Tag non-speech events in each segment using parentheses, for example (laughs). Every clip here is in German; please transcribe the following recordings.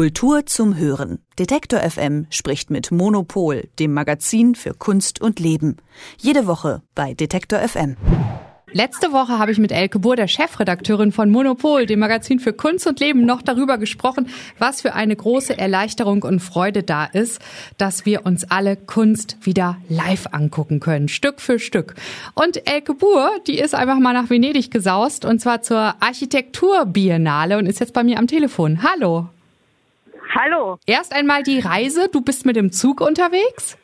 Kultur zum Hören. Detektor FM spricht mit Monopol, dem Magazin für Kunst und Leben. Jede Woche bei Detektor FM. Letzte Woche habe ich mit Elke Buhr, der Chefredakteurin von Monopol, dem Magazin für Kunst und Leben, noch darüber gesprochen, was für eine große Erleichterung und Freude da ist, dass wir uns alle Kunst wieder live angucken können, Stück für Stück. Und Elke Buhr, die ist einfach mal nach Venedig gesaust und zwar zur Architekturbiennale und ist jetzt bei mir am Telefon. Hallo. Hallo. Erst einmal die Reise. Du bist mit dem Zug unterwegs?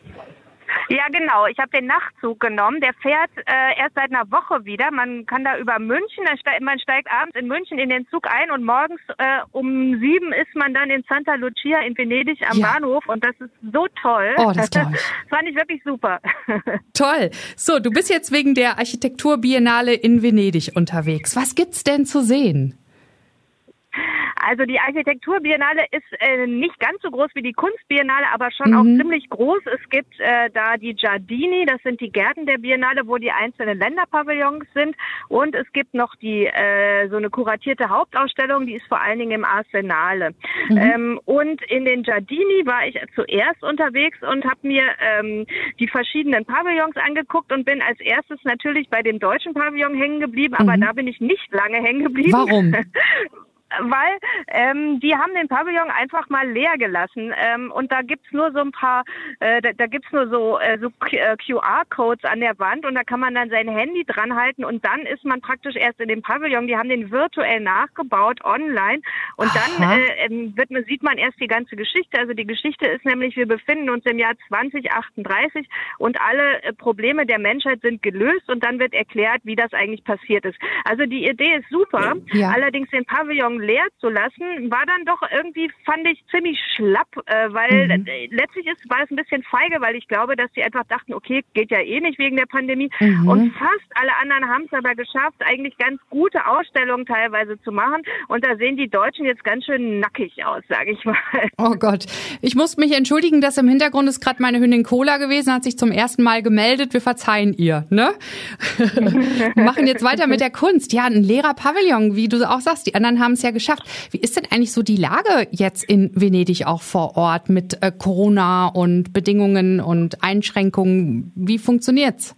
Ja, genau. Ich habe den Nachtzug genommen. Der fährt äh, erst seit einer Woche wieder. Man kann da über München, steigt, man steigt abends in München in den Zug ein und morgens äh, um sieben ist man dann in Santa Lucia in Venedig am ja. Bahnhof und das ist so toll. Oh, das, das (laughs) fand ich wirklich super. (laughs) Toll. So, du bist jetzt wegen der Architekturbiennale in Venedig unterwegs. Was gibt's denn zu sehen? Also die Architekturbiennale ist äh, nicht ganz so groß wie die Kunstbiennale, aber schon mhm. auch ziemlich groß. Es gibt äh, da die Giardini, das sind die Gärten der Biennale, wo die einzelnen Länderpavillons sind. Und es gibt noch die äh, so eine kuratierte Hauptausstellung, die ist vor allen Dingen im Arsenale. Mhm. Ähm, und in den Giardini war ich zuerst unterwegs und habe mir ähm, die verschiedenen Pavillons angeguckt und bin als erstes natürlich bei dem deutschen Pavillon hängen geblieben, aber mhm. da bin ich nicht lange hängen geblieben. Warum? (laughs) weil ähm, die haben den Pavillon einfach mal leer gelassen ähm, und da gibt's nur so ein paar, äh, da, da gibt's nur so, äh, so QR-Codes äh, an der Wand und da kann man dann sein Handy dran halten und dann ist man praktisch erst in dem Pavillon. Die haben den virtuell nachgebaut online und dann äh, ähm, wird, sieht man erst die ganze Geschichte. Also die Geschichte ist nämlich, wir befinden uns im Jahr 2038 und alle äh, Probleme der Menschheit sind gelöst und dann wird erklärt, wie das eigentlich passiert ist. Also die Idee ist super, ja. allerdings den Pavillon leer zu lassen, war dann doch irgendwie, fand ich, ziemlich schlapp, äh, weil mhm. Äh, letztlich ist, war es ein bisschen feige, weil ich glaube, dass sie einfach dachten, okay, geht ja eh nicht wegen der Pandemie. Mhm. Und fast alle anderen haben es aber geschafft, eigentlich ganz gute Ausstellungen teilweise zu machen. Und da sehen die Deutschen jetzt ganz schön nackig aus, sage ich mal. Oh Gott. Ich muss mich entschuldigen, dass im Hintergrund ist gerade meine Hündin Cola gewesen, hat sich zum ersten Mal gemeldet. Wir verzeihen ihr, ne? Machen jetzt weiter mit der Kunst. Ja, ein leerer Pavillon, wie du auch sagst. Die anderen haben es ja geschafft. Wie ist denn eigentlich so die Lage jetzt in Venedig auch vor Ort mit äh, Corona und Bedingungen und Einschränkungen? Wie funktioniert's?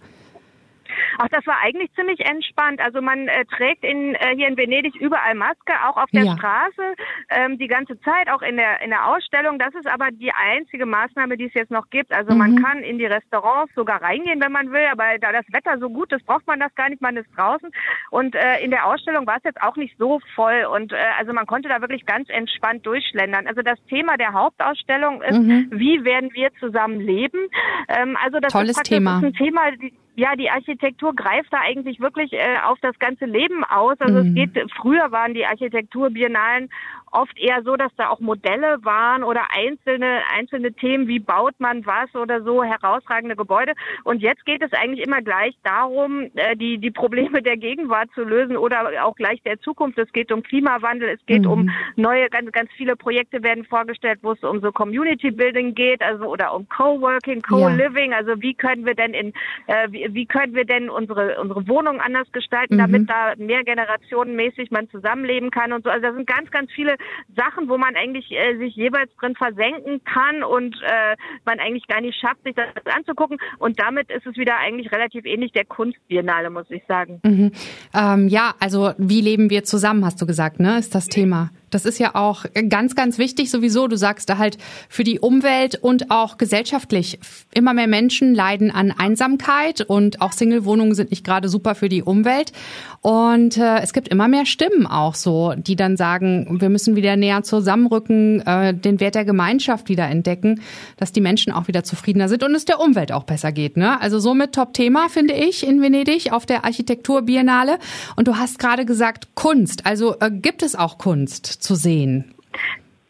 Ach, das war eigentlich ziemlich entspannt. Also man äh, trägt in, äh, hier in Venedig überall Maske, auch auf der ja. Straße, ähm, die ganze Zeit, auch in der, in der Ausstellung. Das ist aber die einzige Maßnahme, die es jetzt noch gibt. Also mhm. man kann in die Restaurants sogar reingehen, wenn man will, aber da das Wetter so gut ist, braucht man das gar nicht, man ist draußen. Und äh, in der Ausstellung war es jetzt auch nicht so voll und äh, also man konnte da wirklich ganz entspannt durchschlendern. Also das Thema der Hauptausstellung ist, mhm. wie werden wir zusammen leben? Ähm, also das Tolles ist Thema. Ist ein Thema, die, ja, die Architektur greift da eigentlich wirklich äh, auf das ganze Leben aus. Also mhm. es geht, früher waren die Architekturbiennalen oft eher so, dass da auch Modelle waren oder einzelne, einzelne Themen, wie baut man was oder so, herausragende Gebäude. Und jetzt geht es eigentlich immer gleich darum, äh, die, die Probleme der Gegenwart zu lösen oder auch gleich der Zukunft. Es geht um Klimawandel, es geht mhm. um neue, ganz, ganz viele Projekte werden vorgestellt, wo es um so Community Building geht, also oder um Coworking, Co-Living, ja. also wie können wir denn in, äh, wie, wie können wir denn unsere, unsere Wohnungen anders gestalten, mhm. damit da mehr generationenmäßig man zusammenleben kann und so. Also da sind ganz, ganz viele Sachen, wo man eigentlich äh, sich jeweils drin versenken kann und äh, man eigentlich gar nicht schafft, sich das anzugucken. Und damit ist es wieder eigentlich relativ ähnlich der Kunstbiennale, muss ich sagen. Mhm. Ähm, ja, also wie leben wir zusammen, hast du gesagt, ne? Ist das Thema. Das ist ja auch ganz, ganz wichtig sowieso. Du sagst da halt für die Umwelt und auch gesellschaftlich. Immer mehr Menschen leiden an Einsamkeit und auch Single-Wohnungen sind nicht gerade super für die Umwelt. Und äh, es gibt immer mehr Stimmen auch so, die dann sagen, wir müssen wieder näher zusammenrücken, äh, den Wert der Gemeinschaft wieder entdecken, dass die Menschen auch wieder zufriedener sind und es der Umwelt auch besser geht. Ne? Also somit Top-Thema, finde ich, in Venedig auf der Architekturbiennale. Und du hast gerade gesagt, Kunst. Also äh, gibt es auch Kunst? Zu sehen?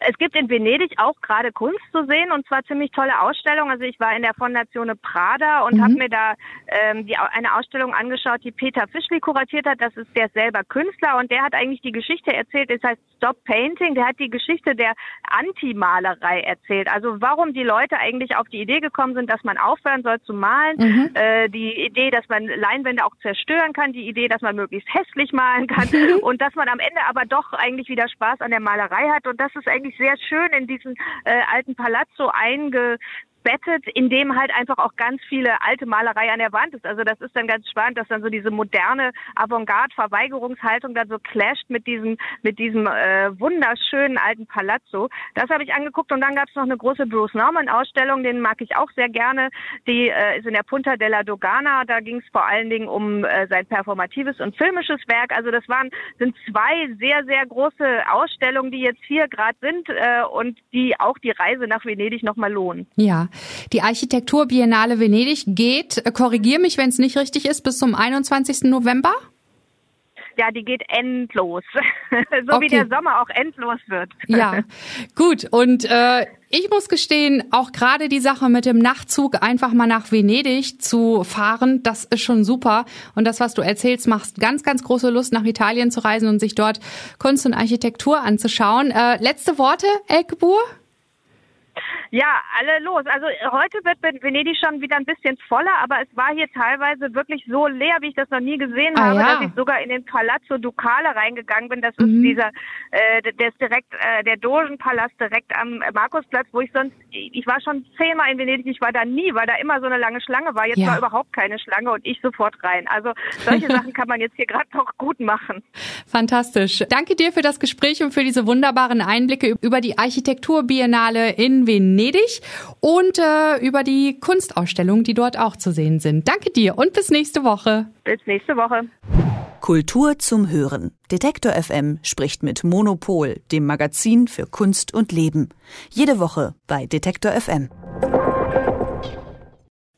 Es gibt in Venedig auch gerade Kunst zu sehen und zwar ziemlich tolle Ausstellungen. Also ich war in der Fondazione Prada und mhm. habe mir da ähm, die, eine Ausstellung angeschaut, die Peter Fischli kuratiert hat. Das ist der selber Künstler und der hat eigentlich die Geschichte erzählt. Das heißt Stop Painting. Der hat die Geschichte der Antimalerei erzählt. Also warum die Leute eigentlich auf die Idee gekommen sind, dass man aufhören soll zu malen. Mhm. Äh, die Idee, dass man Leinwände auch zerstören kann. Die Idee, dass man möglichst hässlich malen kann (laughs) und dass man am Ende aber doch eigentlich wieder Spaß an der Malerei hat. Und das ist eigentlich wirklich sehr schön in diesen äh, alten Palazzo einge bettet, in dem halt einfach auch ganz viele alte Malerei an der Wand ist. Also das ist dann ganz spannend, dass dann so diese moderne Avantgarde-Verweigerungshaltung dann so clasht mit diesem mit diesem äh, wunderschönen alten Palazzo. Das habe ich angeguckt und dann gab es noch eine große Bruce Norman-Ausstellung, den mag ich auch sehr gerne. Die äh, ist in der Punta della Dogana. Da ging es vor allen Dingen um äh, sein performatives und filmisches Werk. Also das waren sind zwei sehr sehr große Ausstellungen, die jetzt hier gerade sind äh, und die auch die Reise nach Venedig nochmal lohnen. Ja, die Architektur Biennale Venedig geht, äh, korrigier mich, wenn es nicht richtig ist, bis zum 21. November? Ja, die geht endlos. (laughs) so okay. wie der Sommer auch endlos wird. ja, (laughs) gut. Und äh, ich muss gestehen, auch gerade die Sache mit dem Nachtzug einfach mal nach Venedig zu fahren, das ist schon super. Und das, was du erzählst, macht ganz, ganz große Lust, nach Italien zu reisen und sich dort Kunst und Architektur anzuschauen. Äh, letzte Worte, Elke Buhr? Ja, alle los. Also heute wird Venedig schon wieder ein bisschen voller, aber es war hier teilweise wirklich so leer, wie ich das noch nie gesehen ah, habe, ja. dass ich sogar in den Palazzo Ducale reingegangen bin. Das mhm. ist dieser, äh, der ist direkt, äh, der Dogenpalast direkt am Markusplatz, wo ich sonst, ich war schon zehnmal in Venedig, ich war da nie, weil da immer so eine lange Schlange war. Jetzt ja. war überhaupt keine Schlange und ich sofort rein. Also solche (laughs) Sachen kann man jetzt hier gerade noch gut machen. Fantastisch. Danke dir für das Gespräch und für diese wunderbaren Einblicke über die Architekturbiennale in Venedig. Venedig und äh, über die Kunstausstellungen, die dort auch zu sehen sind. Danke dir und bis nächste Woche. Bis nächste Woche. Kultur zum Hören. Detektor FM spricht mit Monopol, dem Magazin für Kunst und Leben. Jede Woche bei Detektor FM.